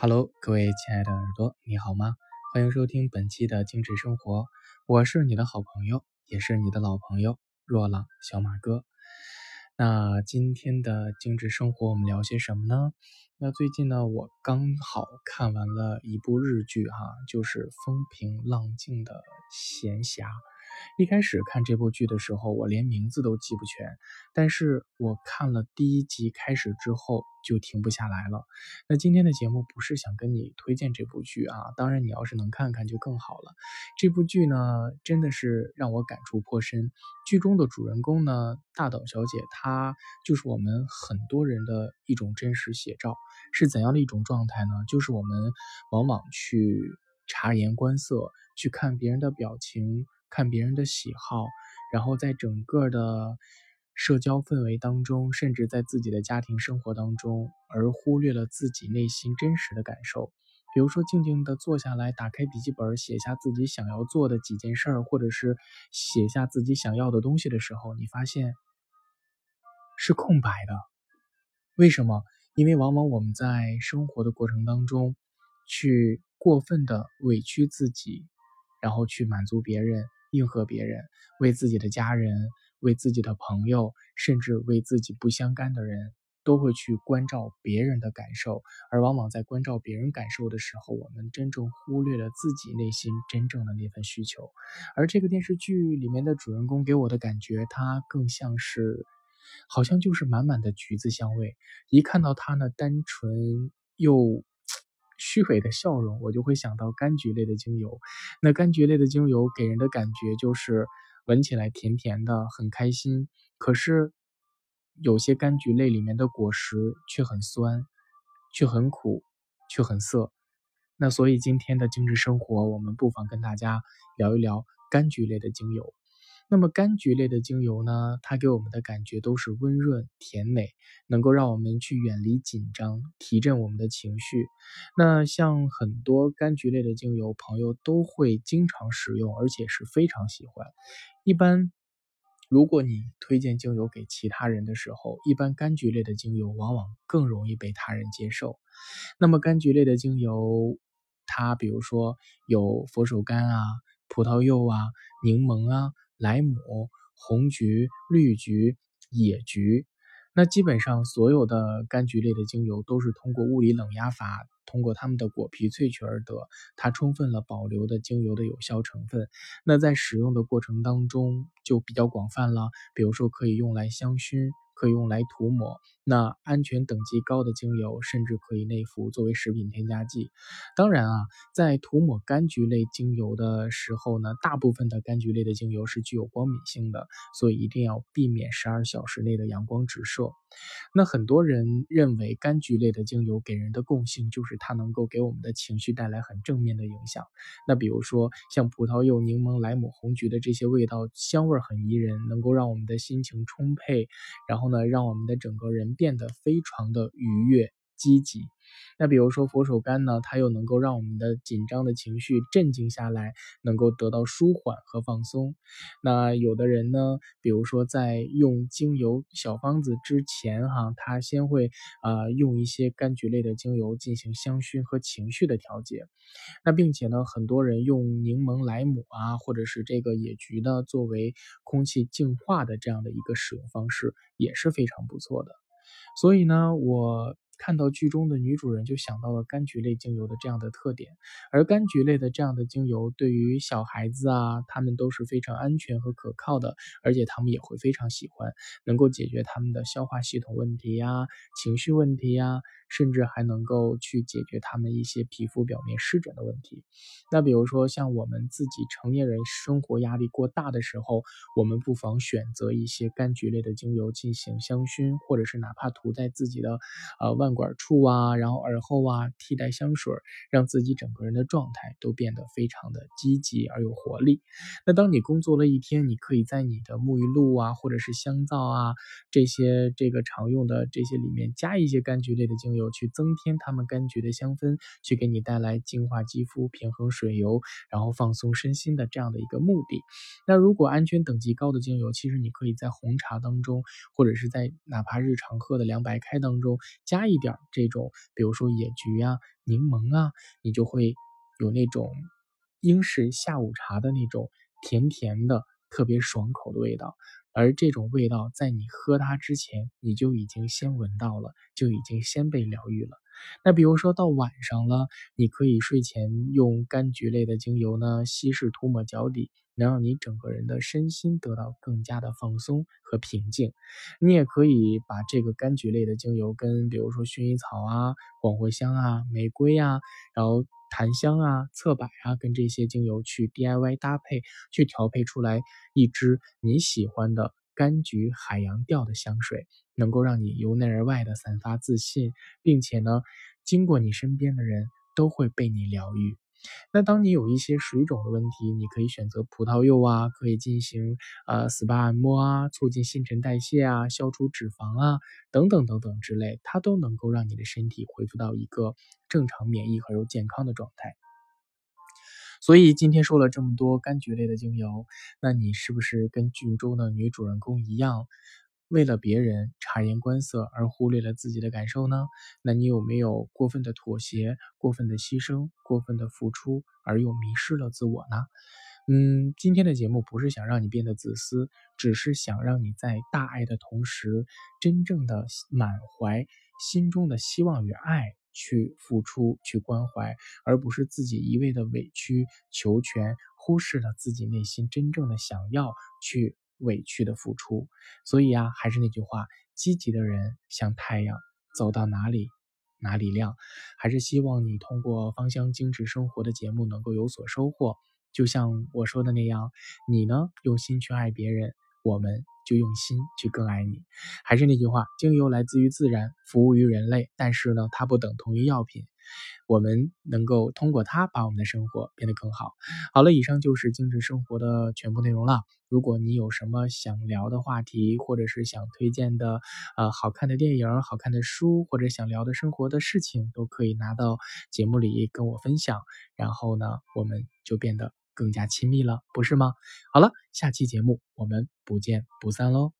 Hello，各位亲爱的耳朵，你好吗？欢迎收听本期的精致生活，我是你的好朋友，也是你的老朋友若朗小马哥。那今天的精致生活，我们聊些什么呢？那最近呢，我刚好看完了一部日剧，哈，就是风平浪静的闲暇。一开始看这部剧的时候，我连名字都记不全，但是我看了第一集开始之后就停不下来了。那今天的节目不是想跟你推荐这部剧啊，当然你要是能看看就更好了。这部剧呢，真的是让我感触颇深。剧中的主人公呢，大岛小姐，她就是我们很多人的一种真实写照。是怎样的一种状态呢？就是我们往往去察言观色，去看别人的表情。看别人的喜好，然后在整个的社交氛围当中，甚至在自己的家庭生活当中，而忽略了自己内心真实的感受。比如说，静静的坐下来，打开笔记本，写下自己想要做的几件事儿，或者是写下自己想要的东西的时候，你发现是空白的。为什么？因为往往我们在生活的过程当中，去过分的委屈自己，然后去满足别人。应和别人，为自己的家人，为自己的朋友，甚至为自己不相干的人，都会去关照别人的感受。而往往在关照别人感受的时候，我们真正忽略了自己内心真正的那份需求。而这个电视剧里面的主人公给我的感觉，他更像是，好像就是满满的橘子香味。一看到他呢单纯又。虚伪的笑容，我就会想到柑橘类的精油。那柑橘类的精油给人的感觉就是闻起来甜甜的，很开心。可是有些柑橘类里面的果实却很酸，却很苦，却很涩。那所以今天的精致生活，我们不妨跟大家聊一聊柑橘类的精油。那么柑橘类的精油呢，它给我们的感觉都是温润甜美，能够让我们去远离紧张，提振我们的情绪。那像很多柑橘类的精油，朋友都会经常使用，而且是非常喜欢。一般，如果你推荐精油给其他人的时候，一般柑橘类的精油往往更容易被他人接受。那么柑橘类的精油，它比如说有佛手柑啊、葡萄柚啊、柠檬啊。莱姆、红橘、绿橘、野菊，那基本上所有的柑橘类的精油都是通过物理冷压法，通过它们的果皮萃取而得，它充分了保留的精油的有效成分。那在使用的过程当中就比较广泛了，比如说可以用来香薰。可以用来涂抹，那安全等级高的精油甚至可以内服作为食品添加剂。当然啊，在涂抹柑橘类精油的时候呢，大部分的柑橘类的精油是具有光敏性的，所以一定要避免十二小时内的阳光直射。那很多人认为柑橘类的精油给人的共性就是它能够给我们的情绪带来很正面的影响。那比如说像葡萄柚、柠檬、莱姆、红橘的这些味道，香味很宜人，能够让我们的心情充沛，然后呢，让我们的整个人变得非常的愉悦。积极，那比如说佛手柑呢，它又能够让我们的紧张的情绪镇静下来，能够得到舒缓和放松。那有的人呢，比如说在用精油小方子之前，哈，他先会啊用一些柑橘类的精油进行香薰和情绪的调节。那并且呢，很多人用柠檬、莱姆啊，或者是这个野菊呢，作为空气净化的这样的一个使用方式，也是非常不错的。所以呢，我。看到剧中的女主人，就想到了柑橘类精油的这样的特点，而柑橘类的这样的精油对于小孩子啊，他们都是非常安全和可靠的，而且他们也会非常喜欢，能够解决他们的消化系统问题呀、情绪问题呀。甚至还能够去解决他们一些皮肤表面湿疹的问题。那比如说像我们自己成年人生活压力过大的时候，我们不妨选择一些柑橘类的精油进行香薰，或者是哪怕涂在自己的呃腕管处啊，然后耳后啊，替代香水，让自己整个人的状态都变得非常的积极而有活力。那当你工作了一天，你可以在你的沐浴露啊，或者是香皂啊这些这个常用的这些里面加一些柑橘类的精油。油去增添它们柑橘的香氛，去给你带来净化肌肤、平衡水油，然后放松身心的这样的一个目的。那如果安全等级高的精油，其实你可以在红茶当中，或者是在哪怕日常喝的凉白开当中加一点这种，比如说野菊啊、柠檬啊，你就会有那种英式下午茶的那种甜甜的、特别爽口的味道。而这种味道在你喝它之前，你就已经先闻到了，就已经先被疗愈了。那比如说到晚上了，你可以睡前用柑橘类的精油呢，稀释涂抹脚底，能让你整个人的身心得到更加的放松和平静。你也可以把这个柑橘类的精油跟比如说薰衣草啊、广藿香啊、玫瑰啊，然后。檀香啊、侧柏啊，跟这些精油去 DIY 搭配，去调配出来一支你喜欢的柑橘海洋调的香水，能够让你由内而外的散发自信，并且呢，经过你身边的人都会被你疗愈。那当你有一些水肿的问题，你可以选择葡萄柚啊，可以进行呃 SPA 按摩啊，促进新陈代谢啊，消除脂肪啊，等等等等之类，它都能够让你的身体恢复到一个正常免疫和又健康的状态。所以今天说了这么多柑橘类的精油，那你是不是跟剧中的女主人公一样？为了别人察言观色而忽略了自己的感受呢？那你有没有过分的妥协、过分的牺牲、过分的付出，而又迷失了自我呢？嗯，今天的节目不是想让你变得自私，只是想让你在大爱的同时，真正的满怀心中的希望与爱去付出、去关怀，而不是自己一味的委曲求全，忽视了自己内心真正的想要去。委屈的付出，所以啊，还是那句话，积极的人像太阳，走到哪里哪里亮。还是希望你通过芳香精致生活的节目能够有所收获。就像我说的那样，你呢用心去爱别人，我们就用心去更爱你。还是那句话，精油来自于自然，服务于人类，但是呢，它不等同于药品。我们能够通过它把我们的生活变得更好。好了，以上就是精致生活的全部内容了。如果你有什么想聊的话题，或者是想推荐的呃好看的电影、好看的书，或者想聊的生活的事情，都可以拿到节目里跟我分享。然后呢，我们就变得更加亲密了，不是吗？好了，下期节目我们不见不散喽。